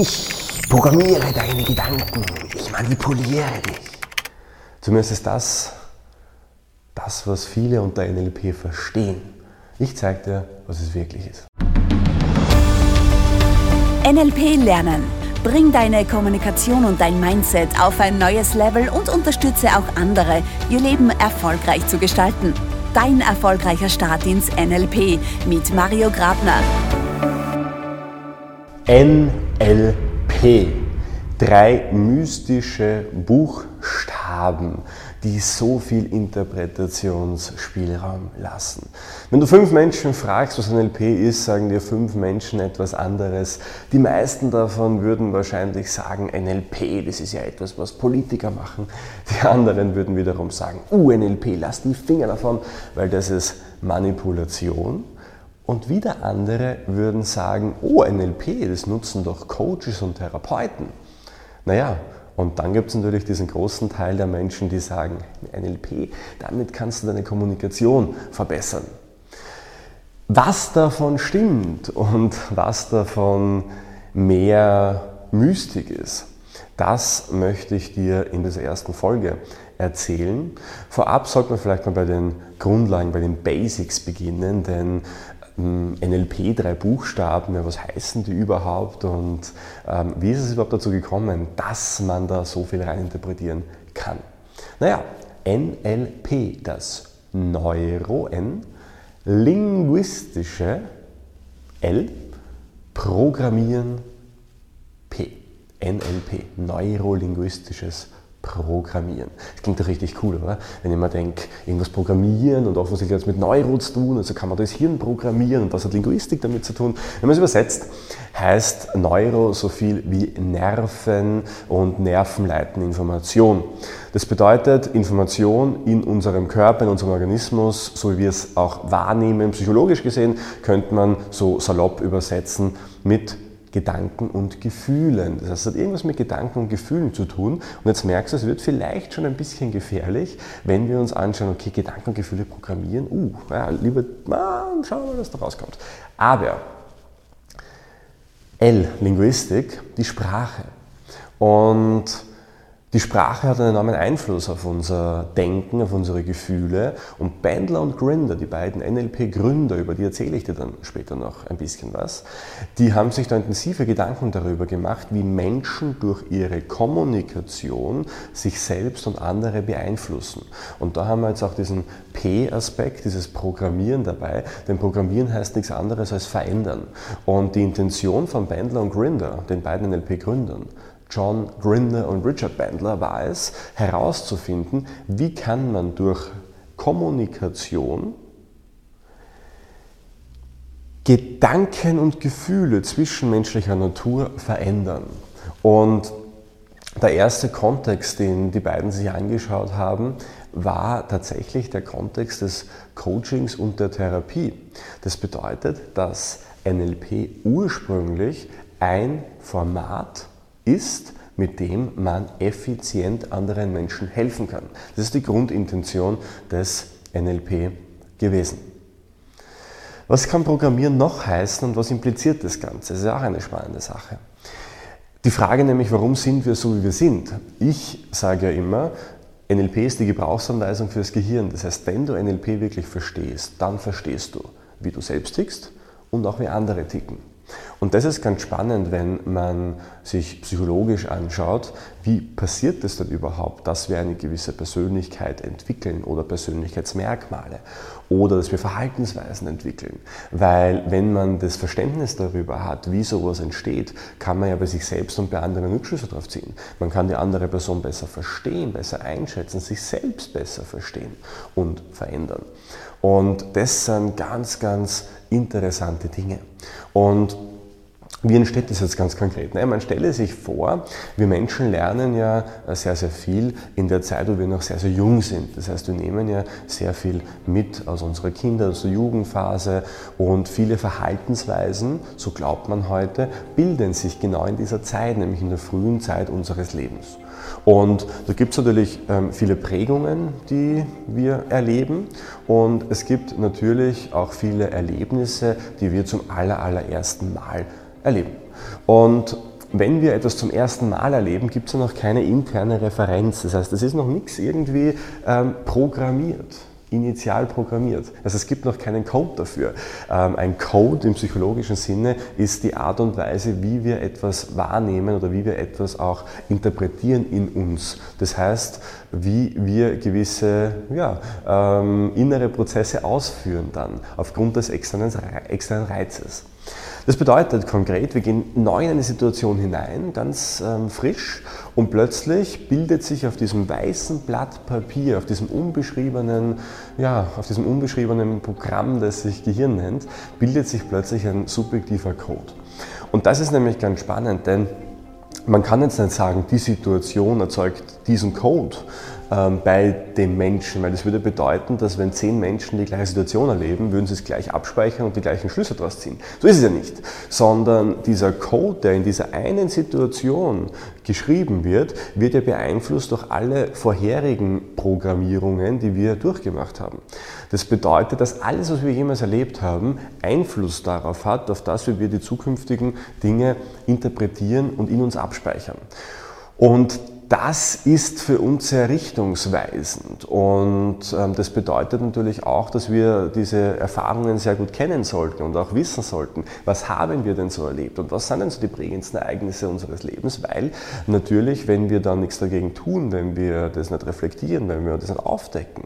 Ich programmiere deine Gedanken, ich manipuliere dich. Zumindest ist das das, was viele unter NLP verstehen. Ich zeige dir, was es wirklich ist. NLP lernen. Bring deine Kommunikation und dein Mindset auf ein neues Level und unterstütze auch andere, ihr Leben erfolgreich zu gestalten. Dein erfolgreicher Start ins NLP mit Mario Grabner. NLP. Drei mystische Buchstaben, die so viel Interpretationsspielraum lassen. Wenn du fünf Menschen fragst, was NLP ist, sagen dir fünf Menschen etwas anderes. Die meisten davon würden wahrscheinlich sagen, NLP, das ist ja etwas, was Politiker machen. Die anderen würden wiederum sagen, UNLP, lass die Finger davon, weil das ist Manipulation. Und wieder andere würden sagen, oh, NLP, das nutzen doch Coaches und Therapeuten. Naja, und dann gibt es natürlich diesen großen Teil der Menschen, die sagen, NLP, damit kannst du deine Kommunikation verbessern. Was davon stimmt und was davon mehr Mystik ist, das möchte ich dir in dieser ersten Folge erzählen. Vorab sollte man vielleicht mal bei den Grundlagen, bei den Basics beginnen, denn NLP, drei Buchstaben, ja, was heißen die überhaupt und ähm, wie ist es überhaupt dazu gekommen, dass man da so viel reininterpretieren kann? Naja, NLP, das Neuro, N, linguistische L, Programmieren P, NLP, neurolinguistisches Programmieren. Das klingt doch richtig cool, oder? Wenn ich mir denke, irgendwas programmieren und offensichtlich hat es mit Neuro zu tun, also kann man das Hirn programmieren und das hat Linguistik damit zu tun. Wenn man es übersetzt, heißt Neuro so viel wie Nerven und Nerven leiten Information. Das bedeutet Information in unserem Körper, in unserem Organismus, so wie wir es auch wahrnehmen, psychologisch gesehen, könnte man so salopp übersetzen mit Gedanken und Gefühlen. Das heißt, es hat irgendwas mit Gedanken und Gefühlen zu tun. Und jetzt merkst du, es wird vielleicht schon ein bisschen gefährlich, wenn wir uns anschauen, okay, Gedanken und Gefühle programmieren. Uh, ja, lieber, na, schauen wir mal, was da rauskommt. Aber L, Linguistik, die Sprache. Und die Sprache hat einen enormen Einfluss auf unser Denken, auf unsere Gefühle. Und Bandler und Grinder, die beiden NLP-Gründer, über die erzähle ich dir dann später noch ein bisschen was, die haben sich da intensive Gedanken darüber gemacht, wie Menschen durch ihre Kommunikation sich selbst und andere beeinflussen. Und da haben wir jetzt auch diesen P-Aspekt, dieses Programmieren dabei. Denn Programmieren heißt nichts anderes als verändern. Und die Intention von Bandler und Grinder, den beiden NLP-Gründern, John Grinder und Richard Bandler war es, herauszufinden, wie kann man durch Kommunikation Gedanken und Gefühle zwischenmenschlicher Natur verändern. Und der erste Kontext, den die beiden sich angeschaut haben, war tatsächlich der Kontext des Coachings und der Therapie. Das bedeutet, dass NLP ursprünglich ein Format ist, mit dem man effizient anderen Menschen helfen kann. Das ist die Grundintention des NLP gewesen. Was kann Programmieren noch heißen und was impliziert das Ganze? Das ist auch eine spannende Sache. Die Frage nämlich, warum sind wir so, wie wir sind? Ich sage ja immer, NLP ist die Gebrauchsanweisung fürs Gehirn. Das heißt, wenn du NLP wirklich verstehst, dann verstehst du, wie du selbst tickst und auch wie andere ticken. Und das ist ganz spannend, wenn man sich psychologisch anschaut, wie passiert es denn überhaupt, dass wir eine gewisse Persönlichkeit entwickeln oder Persönlichkeitsmerkmale oder dass wir Verhaltensweisen entwickeln. Weil wenn man das Verständnis darüber hat, wie sowas entsteht, kann man ja bei sich selbst und bei anderen Rückschlüsse darauf ziehen. Man kann die andere Person besser verstehen, besser einschätzen, sich selbst besser verstehen und verändern. Und das sind ganz, ganz interessante Dinge. Und wie entsteht das jetzt ganz konkret? Man stelle sich vor, wir Menschen lernen ja sehr, sehr viel in der Zeit, wo wir noch sehr, sehr jung sind. Das heißt, wir nehmen ja sehr viel mit aus unserer Kinder-, aus der Jugendphase und viele Verhaltensweisen, so glaubt man heute, bilden sich genau in dieser Zeit, nämlich in der frühen Zeit unseres Lebens. Und da gibt es natürlich ähm, viele Prägungen, die wir erleben. Und es gibt natürlich auch viele Erlebnisse, die wir zum allerersten Mal. Und wenn wir etwas zum ersten Mal erleben, gibt es ja noch keine interne Referenz. Das heißt, es ist noch nichts irgendwie ähm, programmiert initial programmiert. Also es gibt noch keinen Code dafür. Ähm, ein Code im psychologischen Sinne ist die Art und Weise, wie wir etwas wahrnehmen oder wie wir etwas auch interpretieren in uns. Das heißt, wie wir gewisse ja, ähm, innere Prozesse ausführen dann aufgrund des externen Reizes. Das bedeutet konkret, wir gehen neu in eine Situation hinein, ganz ähm, frisch, und plötzlich bildet sich auf diesem weißen Blatt Papier, auf diesem unbeschriebenen, ja, auf diesem unbeschriebenen Programm, das sich Gehirn nennt, bildet sich plötzlich ein subjektiver Code. Und das ist nämlich ganz spannend, denn man kann jetzt nicht sagen, die Situation erzeugt diesen Code, bei dem Menschen, weil das würde bedeuten, dass wenn zehn Menschen die gleiche Situation erleben, würden sie es gleich abspeichern und die gleichen Schlüsse daraus ziehen. So ist es ja nicht, sondern dieser Code, der in dieser einen Situation geschrieben wird, wird ja beeinflusst durch alle vorherigen Programmierungen, die wir durchgemacht haben. Das bedeutet, dass alles, was wir jemals erlebt haben, Einfluss darauf hat, auf das, wie wir die zukünftigen Dinge interpretieren und in uns abspeichern. Und das ist für uns sehr richtungsweisend. Und ähm, das bedeutet natürlich auch, dass wir diese Erfahrungen sehr gut kennen sollten und auch wissen sollten, was haben wir denn so erlebt und was sind denn so die prägendsten Ereignisse unseres Lebens, weil natürlich, wenn wir dann nichts dagegen tun, wenn wir das nicht reflektieren, wenn wir das nicht aufdecken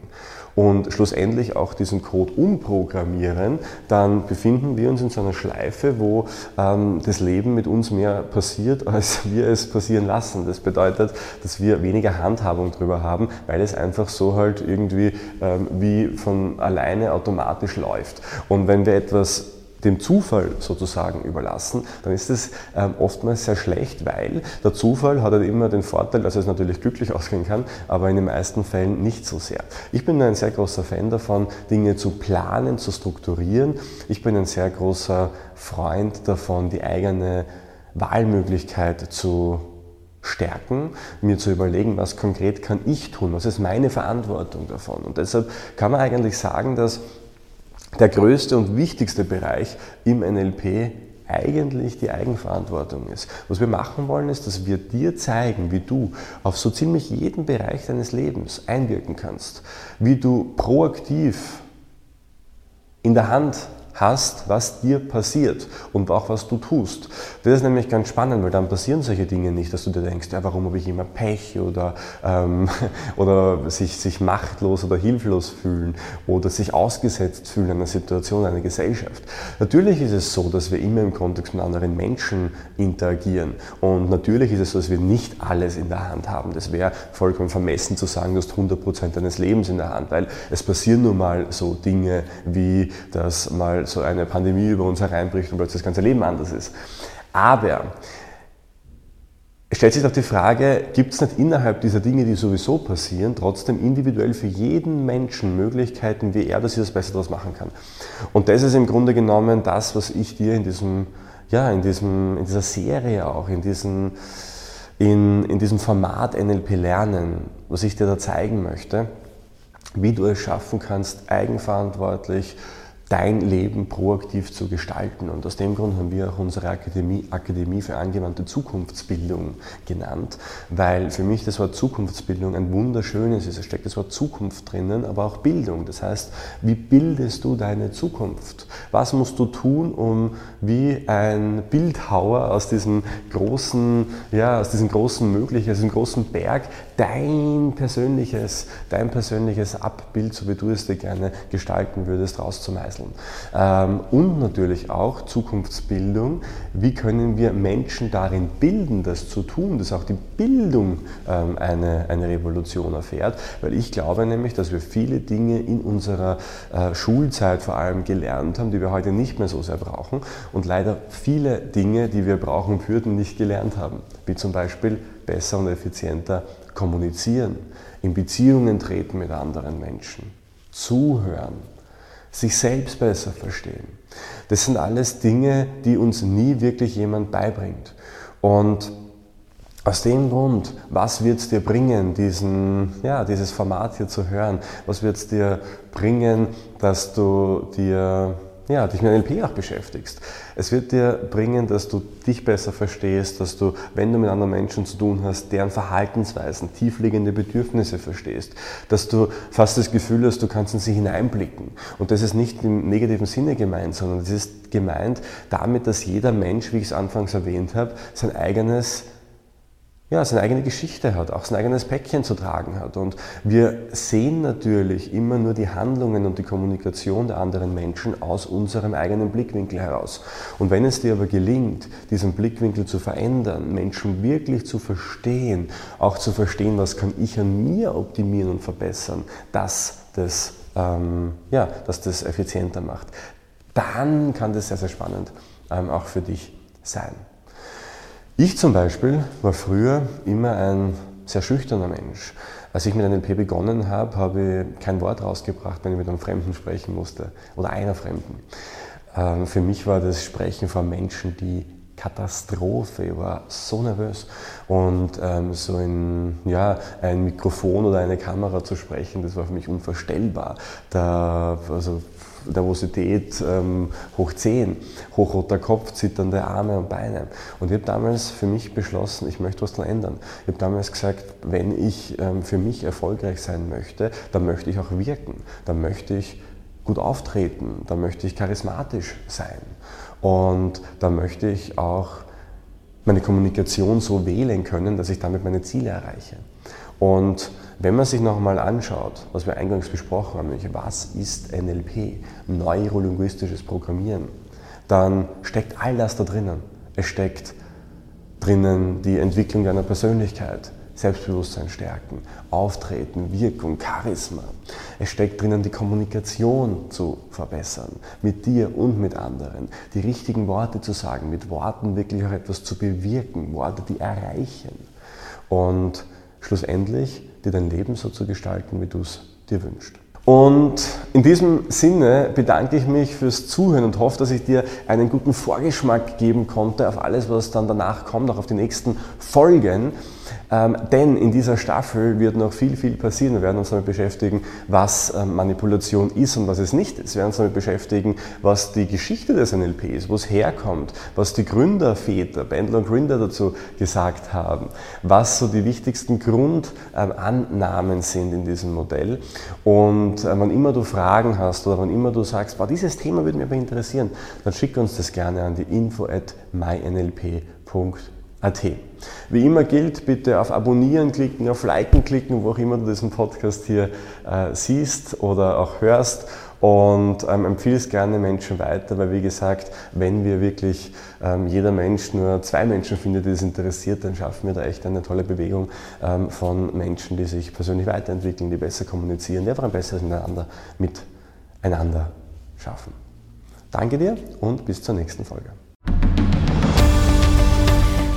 und schlussendlich auch diesen Code umprogrammieren, dann befinden wir uns in so einer Schleife, wo ähm, das Leben mit uns mehr passiert, als wir es passieren lassen. Das bedeutet, dass wir weniger Handhabung darüber haben, weil es einfach so halt irgendwie ähm, wie von alleine automatisch läuft. Und wenn wir etwas dem Zufall sozusagen überlassen, dann ist es ähm, oftmals sehr schlecht, weil der Zufall hat halt immer den Vorteil, dass es natürlich glücklich ausgehen kann, aber in den meisten Fällen nicht so sehr. Ich bin ein sehr großer Fan davon, Dinge zu planen, zu strukturieren. Ich bin ein sehr großer Freund davon, die eigene Wahlmöglichkeit zu stärken, mir zu überlegen, was konkret kann ich tun, was ist meine Verantwortung davon. Und deshalb kann man eigentlich sagen, dass der größte und wichtigste Bereich im NLP eigentlich die Eigenverantwortung ist. Was wir machen wollen, ist, dass wir dir zeigen, wie du auf so ziemlich jeden Bereich deines Lebens einwirken kannst, wie du proaktiv in der Hand hast, was dir passiert und auch was du tust. Das ist nämlich ganz spannend, weil dann passieren solche Dinge nicht, dass du dir denkst, ja, warum habe ich immer Pech oder, ähm, oder sich, sich machtlos oder hilflos fühlen oder sich ausgesetzt fühlen einer Situation, einer Gesellschaft. Natürlich ist es so, dass wir immer im Kontext mit anderen Menschen interagieren und natürlich ist es so, dass wir nicht alles in der Hand haben. Das wäre vollkommen vermessen zu sagen, du hast 100% deines Lebens in der Hand, weil es passieren nun mal so Dinge wie, dass mal so eine Pandemie über uns hereinbricht und plötzlich das ganze Leben anders ist. Aber es stellt sich doch die Frage, gibt es nicht innerhalb dieser Dinge, die sowieso passieren, trotzdem individuell für jeden Menschen Möglichkeiten, wie er das hier das Beste daraus machen kann? Und das ist im Grunde genommen das, was ich dir in, diesem, ja, in, diesem, in dieser Serie auch, in, diesen, in, in diesem Format NLP Lernen, was ich dir da zeigen möchte, wie du es schaffen kannst, eigenverantwortlich, dein Leben proaktiv zu gestalten. Und aus dem Grund haben wir auch unsere Akademie, Akademie für angewandte Zukunftsbildung genannt, weil für mich das Wort Zukunftsbildung ein wunderschönes ist. Es steckt das Wort Zukunft drinnen, aber auch Bildung. Das heißt, wie bildest du deine Zukunft? Was musst du tun, um wie ein Bildhauer aus diesem großen, ja, aus diesem großen Möglichen, aus diesem großen Berg dein persönliches, dein persönliches Abbild, so wie du es dir gerne gestalten würdest, rauszumeißeln. Ähm, und natürlich auch Zukunftsbildung. Wie können wir Menschen darin bilden, das zu tun, dass auch die Bildung ähm, eine, eine Revolution erfährt? Weil ich glaube nämlich, dass wir viele Dinge in unserer äh, Schulzeit vor allem gelernt haben, die wir heute nicht mehr so sehr brauchen und leider viele Dinge, die wir brauchen würden, nicht gelernt haben. Wie zum Beispiel besser und effizienter kommunizieren, in Beziehungen treten mit anderen Menschen, zuhören, sich selbst besser verstehen. Das sind alles Dinge, die uns nie wirklich jemand beibringt. Und aus dem Grund, was wird es dir bringen, diesen, ja, dieses Format hier zu hören? Was wird es dir bringen, dass du dir ja, dich mit NLP auch beschäftigst. Es wird dir bringen, dass du dich besser verstehst, dass du, wenn du mit anderen Menschen zu tun hast, deren Verhaltensweisen, tiefliegende Bedürfnisse verstehst, dass du fast das Gefühl hast, du kannst in sie hineinblicken. Und das ist nicht im negativen Sinne gemeint, sondern es ist gemeint damit, dass jeder Mensch, wie ich es anfangs erwähnt habe, sein eigenes ja, seine eigene Geschichte hat, auch sein eigenes Päckchen zu tragen hat. Und wir sehen natürlich immer nur die Handlungen und die Kommunikation der anderen Menschen aus unserem eigenen Blickwinkel heraus. Und wenn es dir aber gelingt, diesen Blickwinkel zu verändern, Menschen wirklich zu verstehen, auch zu verstehen, was kann ich an mir optimieren und verbessern, dass das, ähm, ja, dass das effizienter macht, dann kann das sehr, sehr spannend ähm, auch für dich sein. Ich zum Beispiel war früher immer ein sehr schüchterner Mensch. Als ich mit NLP begonnen habe, habe ich kein Wort rausgebracht, wenn ich mit einem Fremden sprechen musste oder einer Fremden. Ähm, für mich war das Sprechen vor Menschen die Katastrophe. Ich war so nervös. Und ähm, so in ja, ein Mikrofon oder eine Kamera zu sprechen, das war für mich unvorstellbar. Da, also Nervosität ähm, hoch 10, hochroter Kopf, zitternde Arme und Beine. Und ich habe damals für mich beschlossen, ich möchte was ändern. Ich habe damals gesagt, wenn ich ähm, für mich erfolgreich sein möchte, dann möchte ich auch wirken, dann möchte ich gut auftreten, dann möchte ich charismatisch sein und dann möchte ich auch meine Kommunikation so wählen können, dass ich damit meine Ziele erreiche. Und wenn man sich nochmal anschaut, was wir eingangs besprochen haben, nämlich was ist NLP, neurolinguistisches Programmieren, dann steckt all das da drinnen. Es steckt drinnen die Entwicklung deiner Persönlichkeit, Selbstbewusstsein stärken, Auftreten, Wirkung, Charisma. Es steckt drinnen die Kommunikation zu verbessern, mit dir und mit anderen, die richtigen Worte zu sagen, mit Worten wirklich auch etwas zu bewirken, Worte, die erreichen. Und schlussendlich dir dein Leben so zu gestalten, wie du es dir wünschst. Und in diesem Sinne bedanke ich mich fürs Zuhören und hoffe, dass ich dir einen guten Vorgeschmack geben konnte auf alles, was dann danach kommt, auch auf die nächsten Folgen. Ähm, denn in dieser Staffel wird noch viel, viel passieren. Wir werden uns damit beschäftigen, was ähm, Manipulation ist und was es nicht ist. Wir werden uns damit beschäftigen, was die Geschichte des NLP ist, wo es herkommt, was die Gründerväter, Bendler und Grinder dazu gesagt haben, was so die wichtigsten Grundannahmen ähm, sind in diesem Modell. Und äh, wann immer du Fragen hast oder wann immer du sagst, boah, dieses Thema würde mich aber interessieren, dann schick uns das gerne an die info at mynlp.com AT. Wie immer gilt, bitte auf Abonnieren klicken, auf Liken klicken, wo auch immer du diesen Podcast hier äh, siehst oder auch hörst und ähm, empfiehl es gerne Menschen weiter, weil wie gesagt, wenn wir wirklich ähm, jeder Mensch nur zwei Menschen findet, die es interessiert, dann schaffen wir da echt eine tolle Bewegung ähm, von Menschen, die sich persönlich weiterentwickeln, die besser kommunizieren, die einfach ein besseres Miteinander miteinander schaffen. Danke dir und bis zur nächsten Folge.